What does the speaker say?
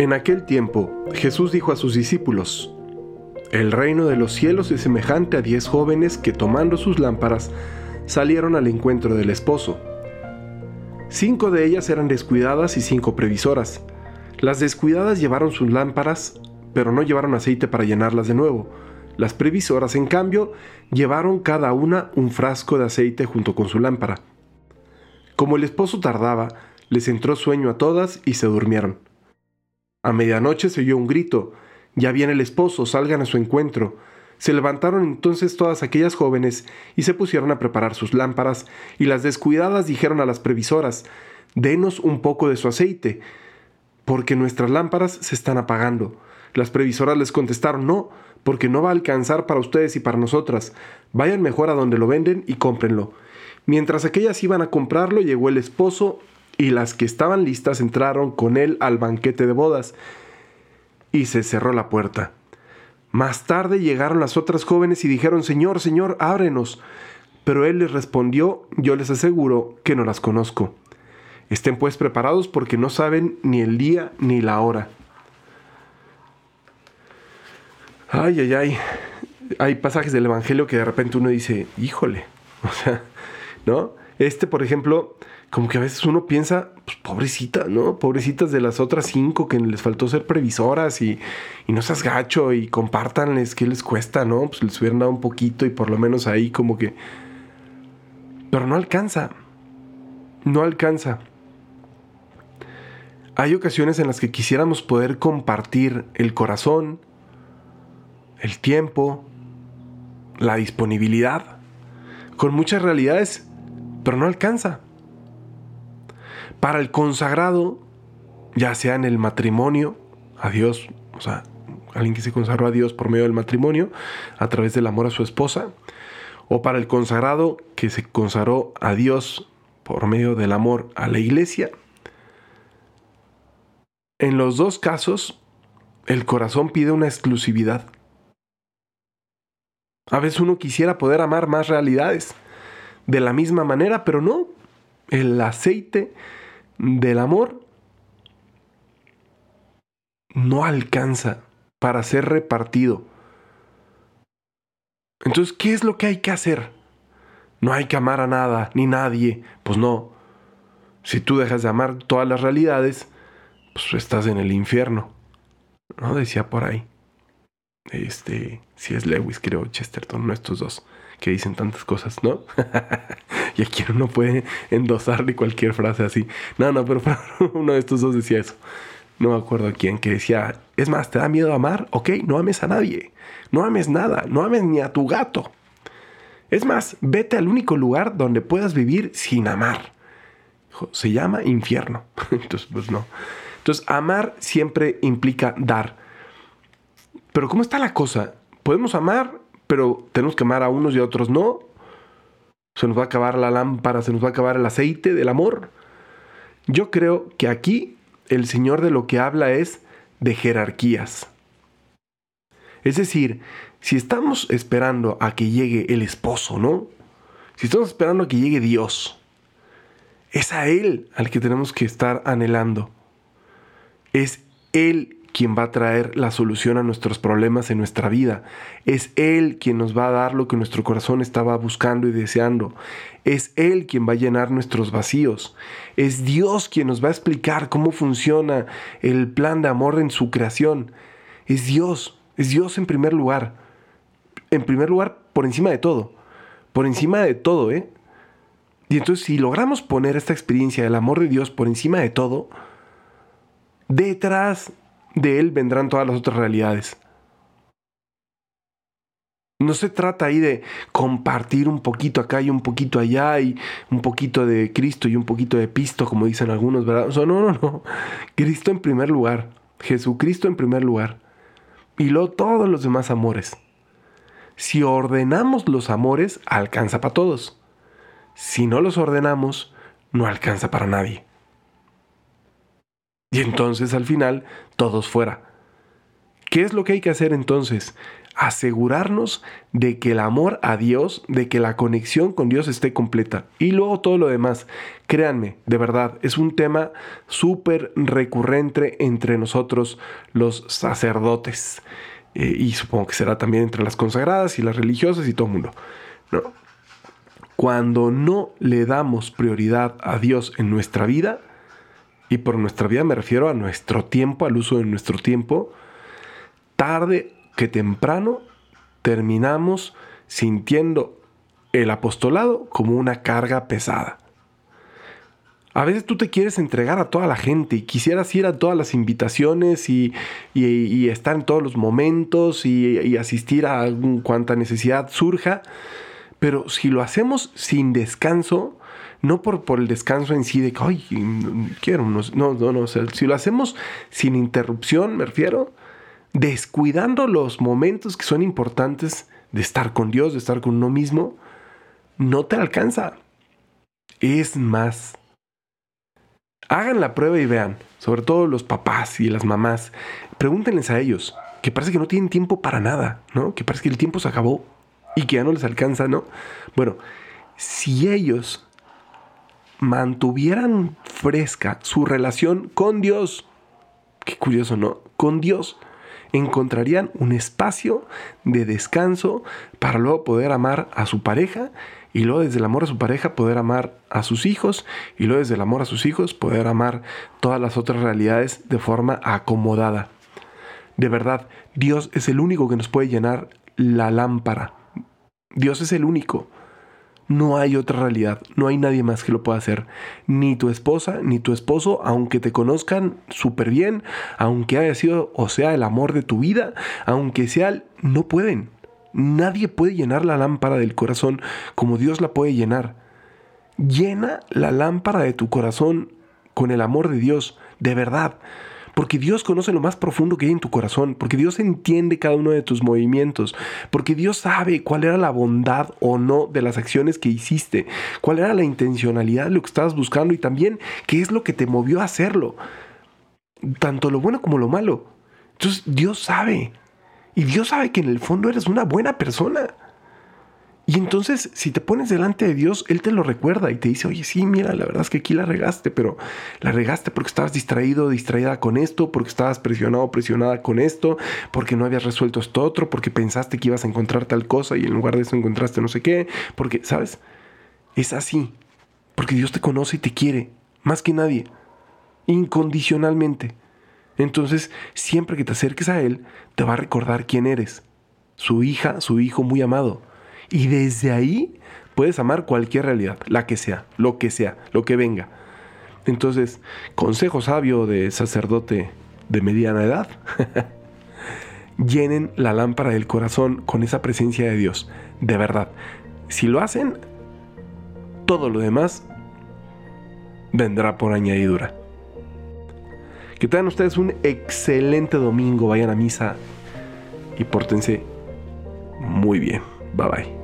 En aquel tiempo, Jesús dijo a sus discípulos, El reino de los cielos es semejante a diez jóvenes que tomando sus lámparas salieron al encuentro del esposo. Cinco de ellas eran descuidadas y cinco previsoras. Las descuidadas llevaron sus lámparas, pero no llevaron aceite para llenarlas de nuevo. Las previsoras, en cambio, llevaron cada una un frasco de aceite junto con su lámpara. Como el esposo tardaba, les entró sueño a todas y se durmieron. A medianoche se oyó un grito. Ya viene el esposo, salgan a su encuentro. Se levantaron entonces todas aquellas jóvenes y se pusieron a preparar sus lámparas, y las descuidadas dijeron a las previsoras, Denos un poco de su aceite, porque nuestras lámparas se están apagando. Las previsoras les contestaron, No, porque no va a alcanzar para ustedes y para nosotras. Vayan mejor a donde lo venden y cómprenlo. Mientras aquellas iban a comprarlo, llegó el esposo y las que estaban listas entraron con él al banquete de bodas, y se cerró la puerta. Más tarde llegaron las otras jóvenes y dijeron, Señor, Señor, ábrenos. Pero él les respondió, yo les aseguro que no las conozco. Estén pues preparados porque no saben ni el día ni la hora. Ay, ay, ay. Hay pasajes del Evangelio que de repente uno dice, híjole. O sea, ¿no? Este, por ejemplo, como que a veces uno piensa, pues pobrecita, ¿no? Pobrecitas de las otras cinco que les faltó ser previsoras y, y no seas gacho y compártanles qué les cuesta, ¿no? Pues les hubieran dado un poquito y por lo menos ahí como que... Pero no alcanza, no alcanza. Hay ocasiones en las que quisiéramos poder compartir el corazón, el tiempo, la disponibilidad, con muchas realidades, pero no alcanza. Para el consagrado, ya sea en el matrimonio, a Dios, o sea, alguien que se consagró a Dios por medio del matrimonio, a través del amor a su esposa, o para el consagrado que se consagró a Dios por medio del amor a la iglesia. En los dos casos, el corazón pide una exclusividad. A veces uno quisiera poder amar más realidades de la misma manera, pero no. El aceite del amor no alcanza para ser repartido. Entonces, ¿qué es lo que hay que hacer? No hay que amar a nada, ni nadie. Pues no. Si tú dejas de amar todas las realidades, pues estás en el infierno. ¿No? Decía por ahí. Este, si es Lewis, creo, Chesterton, no estos dos que dicen tantas cosas, ¿no? y aquí uno puede endosarle cualquier frase así. No, no, pero uno de estos dos decía eso. No me acuerdo quién, que decía, es más, ¿te da miedo amar? Ok, no ames a nadie. No ames nada, no ames ni a tu gato. Es más, vete al único lugar donde puedas vivir sin amar. Se llama infierno. Entonces, pues no. Entonces, amar siempre implica dar. Pero ¿cómo está la cosa? Podemos amar pero tenemos que amar a unos y a otros no. Se nos va a acabar la lámpara, se nos va a acabar el aceite del amor. Yo creo que aquí el Señor de lo que habla es de jerarquías. Es decir, si estamos esperando a que llegue el esposo, ¿no? Si estamos esperando a que llegue Dios, es a Él al que tenemos que estar anhelando. Es Él quien va a traer la solución a nuestros problemas en nuestra vida. Es Él quien nos va a dar lo que nuestro corazón estaba buscando y deseando. Es Él quien va a llenar nuestros vacíos. Es Dios quien nos va a explicar cómo funciona el plan de amor en su creación. Es Dios, es Dios en primer lugar. En primer lugar, por encima de todo. Por encima de todo, ¿eh? Y entonces si logramos poner esta experiencia del amor de Dios por encima de todo, detrás de Él vendrán todas las otras realidades. No se trata ahí de compartir un poquito acá y un poquito allá y un poquito de Cristo y un poquito de Pisto, como dicen algunos, ¿verdad? No, no, no. Cristo en primer lugar. Jesucristo en primer lugar. Y luego todos los demás amores. Si ordenamos los amores, alcanza para todos. Si no los ordenamos, no alcanza para nadie. Y entonces al final, todos fuera. ¿Qué es lo que hay que hacer entonces? asegurarnos de que el amor a Dios, de que la conexión con Dios esté completa. Y luego todo lo demás, créanme, de verdad, es un tema súper recurrente entre nosotros los sacerdotes. Eh, y supongo que será también entre las consagradas y las religiosas y todo el mundo. Cuando no le damos prioridad a Dios en nuestra vida, y por nuestra vida me refiero a nuestro tiempo, al uso de nuestro tiempo, tarde que temprano terminamos sintiendo el apostolado como una carga pesada. A veces tú te quieres entregar a toda la gente y quisieras ir a todas las invitaciones y, estar en todos los momentos y, asistir a cuanta necesidad surja, pero si lo hacemos sin descanso, no por, por el descanso en sí de que, ay, quiero, no, no, no, si lo hacemos sin interrupción, me refiero, descuidando los momentos que son importantes de estar con Dios, de estar con uno mismo, no te alcanza. Es más, hagan la prueba y vean, sobre todo los papás y las mamás, pregúntenles a ellos, que parece que no tienen tiempo para nada, ¿no? Que parece que el tiempo se acabó y que ya no les alcanza, ¿no? Bueno, si ellos mantuvieran fresca su relación con Dios, qué curioso, ¿no? Con Dios, encontrarían un espacio de descanso para luego poder amar a su pareja y luego desde el amor a su pareja poder amar a sus hijos y luego desde el amor a sus hijos poder amar todas las otras realidades de forma acomodada. De verdad, Dios es el único que nos puede llenar la lámpara. Dios es el único. No hay otra realidad, no hay nadie más que lo pueda hacer. Ni tu esposa, ni tu esposo, aunque te conozcan súper bien, aunque haya sido o sea el amor de tu vida, aunque sea, no pueden. Nadie puede llenar la lámpara del corazón como Dios la puede llenar. Llena la lámpara de tu corazón con el amor de Dios, de verdad porque Dios conoce lo más profundo que hay en tu corazón, porque Dios entiende cada uno de tus movimientos, porque Dios sabe cuál era la bondad o no de las acciones que hiciste, cuál era la intencionalidad de lo que estabas buscando y también qué es lo que te movió a hacerlo, tanto lo bueno como lo malo. Entonces Dios sabe, y Dios sabe que en el fondo eres una buena persona. Y entonces, si te pones delante de Dios, Él te lo recuerda y te dice, oye, sí, mira, la verdad es que aquí la regaste, pero la regaste porque estabas distraído, distraída con esto, porque estabas presionado, presionada con esto, porque no habías resuelto esto otro, porque pensaste que ibas a encontrar tal cosa y en lugar de eso encontraste no sé qué, porque, ¿sabes? Es así, porque Dios te conoce y te quiere, más que nadie, incondicionalmente. Entonces, siempre que te acerques a Él, te va a recordar quién eres, su hija, su hijo muy amado y desde ahí puedes amar cualquier realidad, la que sea, lo que sea, lo que venga. Entonces, consejo sabio de sacerdote de mediana edad. Llenen la lámpara del corazón con esa presencia de Dios, de verdad. Si lo hacen, todo lo demás vendrá por añadidura. Que tengan ustedes un excelente domingo, vayan a misa y pórtense muy bien. Bye bye.